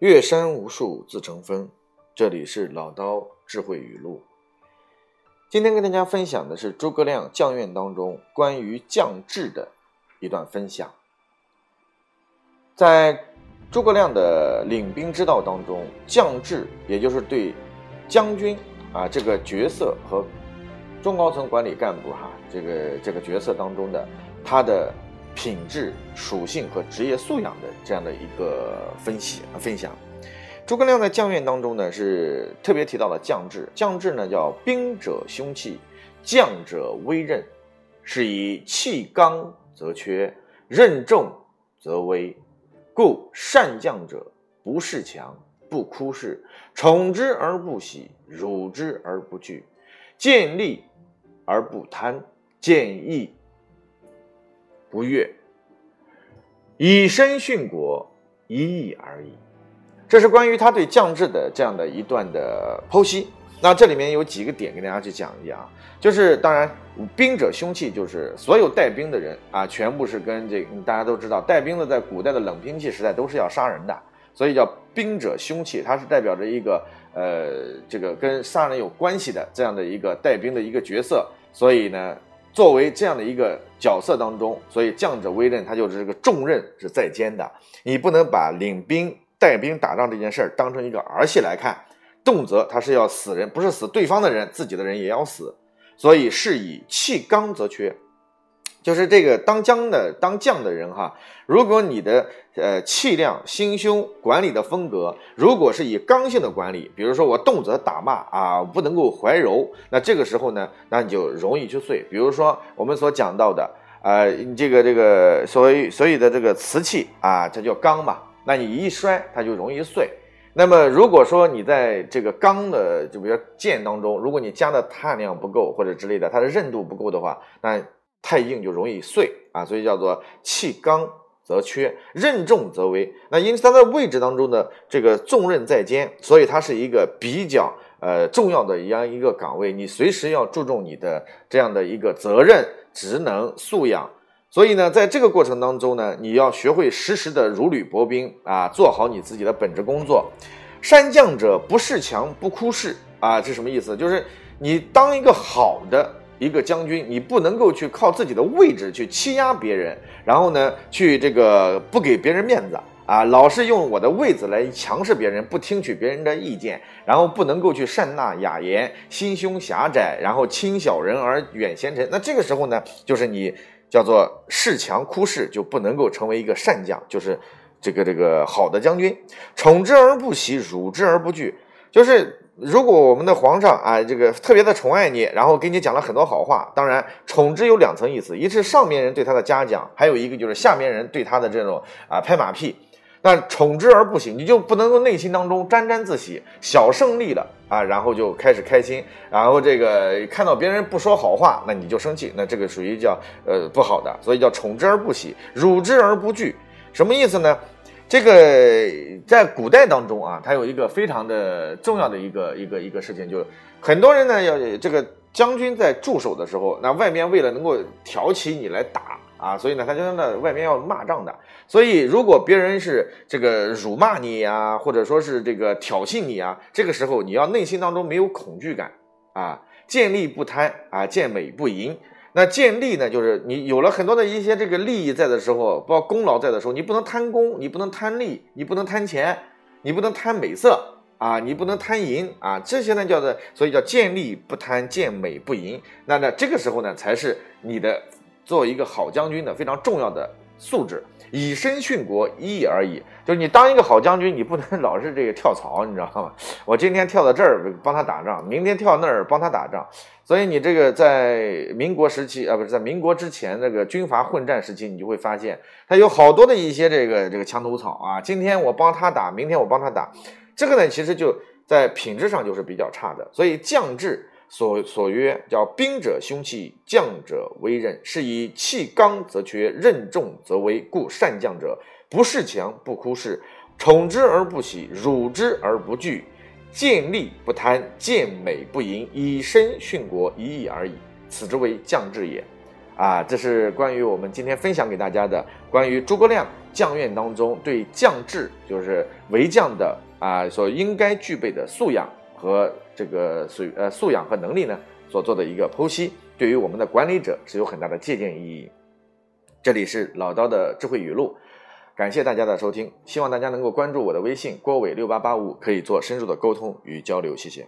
岳山无数自成峰，这里是老刀智慧语录。今天跟大家分享的是诸葛亮将院当中关于将制的一段分享。在诸葛亮的领兵之道当中，将制也就是对将军啊这个角色和中高层管理干部哈这个这个角色当中的他的。品质、属性和职业素养的这样的一个分析和分享。诸葛亮在将院当中呢，是特别提到了将制。将制呢叫兵者凶器，将者威刃，是以气刚则缺，任重则危。故善将者，不恃强，不哭视，宠之而不喜，辱之而不惧，见利而不贪，见义。不悦，以身殉国，一役而已。这是关于他对将制的这样的一段的剖析。那这里面有几个点给大家去讲一讲，就是当然，兵者凶器，就是所有带兵的人啊，全部是跟这大家都知道，带兵的在古代的冷兵器时代都是要杀人的，所以叫兵者凶器，它是代表着一个呃，这个跟杀人有关系的这样的一个带兵的一个角色，所以呢。作为这样的一个角色当中，所以将者威任，他就是这个重任是在肩的。你不能把领兵带兵打仗这件事儿当成一个儿戏来看，动则他是要死人，不是死对方的人，自己的人也要死。所以是以气刚则缺。就是这个当将的当将的人哈，如果你的呃气量、心胸、管理的风格，如果是以刚性的管理，比如说我动辄打骂啊，不能够怀柔，那这个时候呢，那你就容易去碎。比如说我们所讲到的，呃，这个这个所谓所有的这个瓷器啊，它叫刚嘛，那你一摔它就容易碎。那么如果说你在这个钢的，就比如剑当中，如果你加的碳量不够或者之类的，它的韧度不够的话，那太硬就容易碎啊，所以叫做气刚则缺，任重则危。那因此它的位置当中呢这个重任在肩，所以它是一个比较呃重要的一样一个岗位，你随时要注重你的这样的一个责任、职能、素养。所以呢，在这个过程当中呢，你要学会时时的如履薄冰啊，做好你自己的本职工作。山将者不恃强，不哭视啊，这什么意思？就是你当一个好的。一个将军，你不能够去靠自己的位置去欺压别人，然后呢，去这个不给别人面子啊，老是用我的位子来强势别人，不听取别人的意见，然后不能够去善纳雅言，心胸狭窄，然后轻小人而远贤臣。那这个时候呢，就是你叫做恃强哭势，就不能够成为一个善将，就是这个这个好的将军。宠之而不喜，辱之而不惧，就是。如果我们的皇上啊，这个特别的宠爱你，然后给你讲了很多好话，当然宠之有两层意思，一是上面人对他的嘉奖，还有一个就是下面人对他的这种啊拍马屁。那宠之而不喜，你就不能够内心当中沾沾自喜，小胜利了啊，然后就开始开心，然后这个看到别人不说好话，那你就生气，那这个属于叫呃不好的，所以叫宠之而不喜，辱之而不惧，什么意思呢？这个在古代当中啊，它有一个非常的重要的一个一个一个事情，就很多人呢要这个将军在驻守的时候，那外面为了能够挑起你来打啊，所以呢他就在外面要骂仗的。所以如果别人是这个辱骂你啊，或者说是这个挑衅你啊，这个时候你要内心当中没有恐惧感啊，见利不贪啊，见美不淫。那见利呢，就是你有了很多的一些这个利益在的时候，包括功劳在的时候，你不能贪功，你不能贪利，你不能贪钱，你不能贪美色啊，你不能贪淫啊，这些呢叫做，所以叫见利不贪，见美不淫。那那这个时候呢，才是你的做一个好将军的非常重要的素质。以身殉国，一义而已。就是你当一个好将军，你不能 老是这个跳槽，你知道吗？我今天跳到这儿帮他打仗，明天跳那儿帮他打仗。所以你这个在民国时期啊，不是在民国之前那个军阀混战时期，你就会发现他有好多的一些这个这个墙头草啊。今天我帮他打，明天我帮他打，这个呢，其实就在品质上就是比较差的。所以将制。所所曰叫兵者凶器，将者威刃，是以气刚则缺，任重则危。故善将者不恃强，不哭恃，宠之而不喜，辱之而不惧，见利不贪，见美不淫，以身殉国，一义而已。此之为将至也。啊，这是关于我们今天分享给大家的关于诸葛亮将。院当中对将至，就是为将的啊所应该具备的素养和这个素呃素养和能力呢所做的一个剖析，对于我们的管理者是有很大的借鉴意义。这里是老刀的智慧语录，感谢大家的收听，希望大家能够关注我的微信郭伟六八八五，可以做深入的沟通与交流，谢谢。